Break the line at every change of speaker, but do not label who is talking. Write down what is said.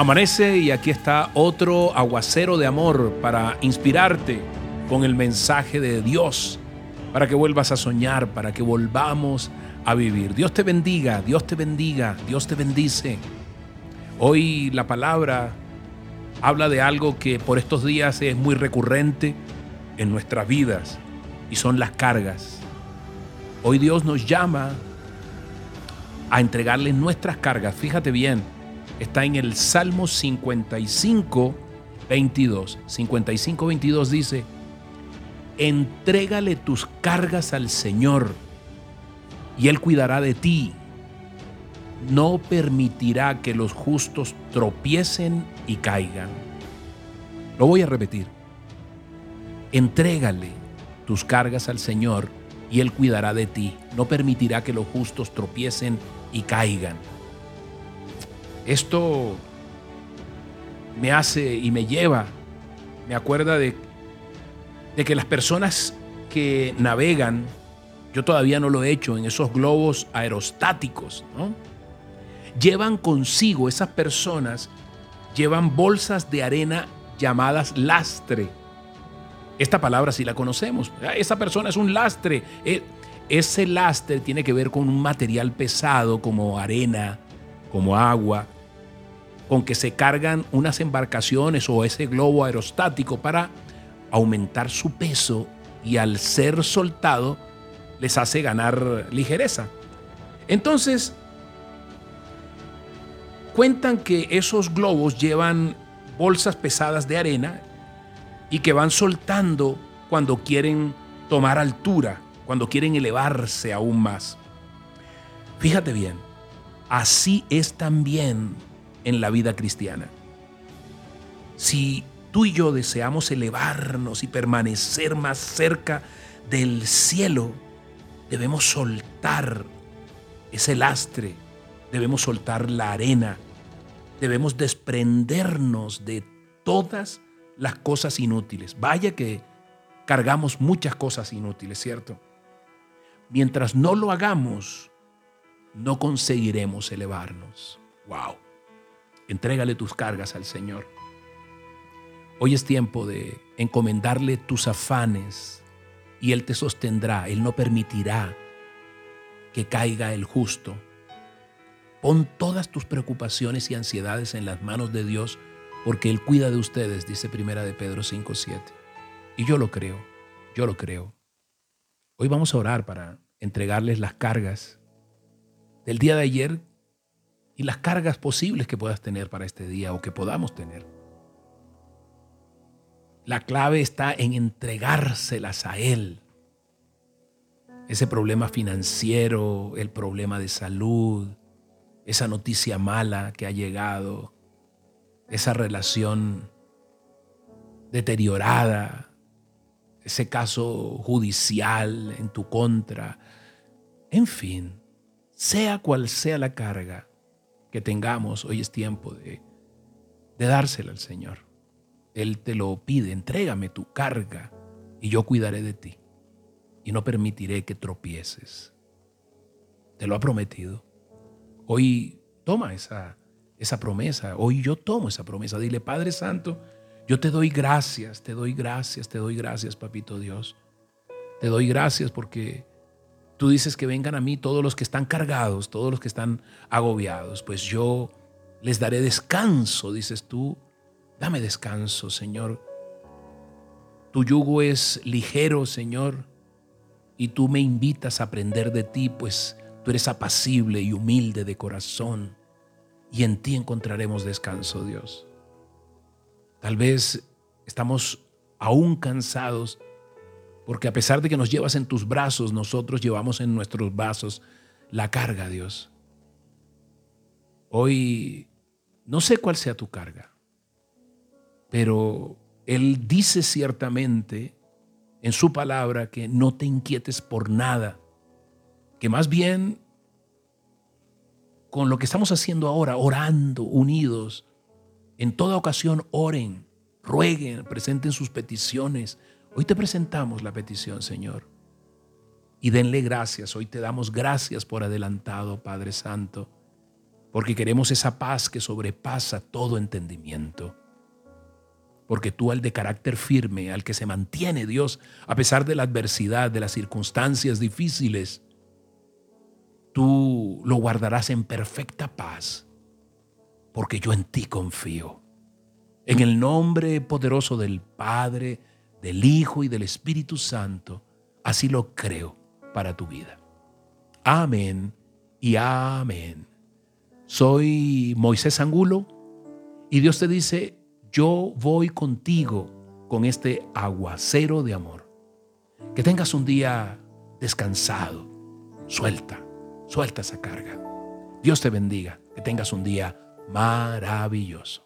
Amanece y aquí está otro aguacero de amor para inspirarte con el mensaje de Dios, para que vuelvas a soñar, para que volvamos a vivir. Dios te bendiga, Dios te bendiga, Dios te bendice. Hoy la palabra habla de algo que por estos días es muy recurrente en nuestras vidas y son las cargas. Hoy Dios nos llama a entregarle nuestras cargas. Fíjate bien, está en el Salmo 55, 22. 55, 22 dice, entrégale tus cargas al Señor y Él cuidará de ti. No permitirá que los justos tropiecen y caigan. Lo voy a repetir. Entrégale tus cargas al Señor y Él cuidará de ti. No permitirá que los justos tropiecen y caigan. Esto me hace y me lleva, me acuerda de, de que las personas que navegan, yo todavía no lo he hecho, en esos globos aerostáticos, ¿no? llevan consigo, esas personas llevan bolsas de arena llamadas lastre. Esta palabra sí la conocemos. Esa persona es un lastre. E, ese lastre tiene que ver con un material pesado como arena, como agua, con que se cargan unas embarcaciones o ese globo aerostático para aumentar su peso y al ser soltado les hace ganar ligereza. Entonces, cuentan que esos globos llevan bolsas pesadas de arena y que van soltando cuando quieren tomar altura, cuando quieren elevarse aún más. Fíjate bien, así es también en la vida cristiana. Si tú y yo deseamos elevarnos y permanecer más cerca del cielo, debemos soltar ese lastre, debemos soltar la arena, debemos desprendernos de todas las cosas inútiles. Vaya que cargamos muchas cosas inútiles, ¿cierto? Mientras no lo hagamos, no conseguiremos elevarnos. ¡Wow! Entrégale tus cargas al Señor. Hoy es tiempo de encomendarle tus afanes y Él te sostendrá, Él no permitirá que caiga el justo. Pon todas tus preocupaciones y ansiedades en las manos de Dios porque Él cuida de ustedes, dice Primera de Pedro 5.7. Y yo lo creo, yo lo creo. Hoy vamos a orar para entregarles las cargas del día de ayer y las cargas posibles que puedas tener para este día o que podamos tener. La clave está en entregárselas a Él. Ese problema financiero, el problema de salud, esa noticia mala que ha llegado, esa relación deteriorada, ese caso judicial en tu contra, en fin, sea cual sea la carga, que tengamos, hoy es tiempo de, de dársela al Señor. Él te lo pide, entrégame tu carga y yo cuidaré de ti y no permitiré que tropieces. Te lo ha prometido. Hoy toma esa, esa promesa, hoy yo tomo esa promesa. Dile, Padre Santo, yo te doy gracias, te doy gracias, te doy gracias, Papito Dios. Te doy gracias porque Tú dices que vengan a mí todos los que están cargados, todos los que están agobiados. Pues yo les daré descanso, dices tú. Dame descanso, Señor. Tu yugo es ligero, Señor, y tú me invitas a aprender de ti, pues tú eres apacible y humilde de corazón, y en ti encontraremos descanso, Dios. Tal vez estamos aún cansados porque a pesar de que nos llevas en tus brazos, nosotros llevamos en nuestros brazos la carga, Dios. Hoy no sé cuál sea tu carga, pero Él dice ciertamente en su palabra que no te inquietes por nada, que más bien con lo que estamos haciendo ahora, orando, unidos, en toda ocasión oren, rueguen, presenten sus peticiones, Hoy te presentamos la petición, Señor. Y denle gracias. Hoy te damos gracias por adelantado, Padre Santo. porque queremos esa paz que sobrepasa todo entendimiento. Porque tú al de carácter firme, al que se mantiene Dios, a pesar de la adversidad, de las circunstancias difíciles, tú lo guardarás en perfecta paz, porque yo en ti confío. En el nombre poderoso del Padre, del Hijo y del Espíritu Santo, así lo creo para tu vida. Amén y amén. Soy Moisés Angulo y Dios te dice, yo voy contigo con este aguacero de amor. Que tengas un día descansado, suelta, suelta esa carga. Dios te bendiga, que tengas un día maravilloso.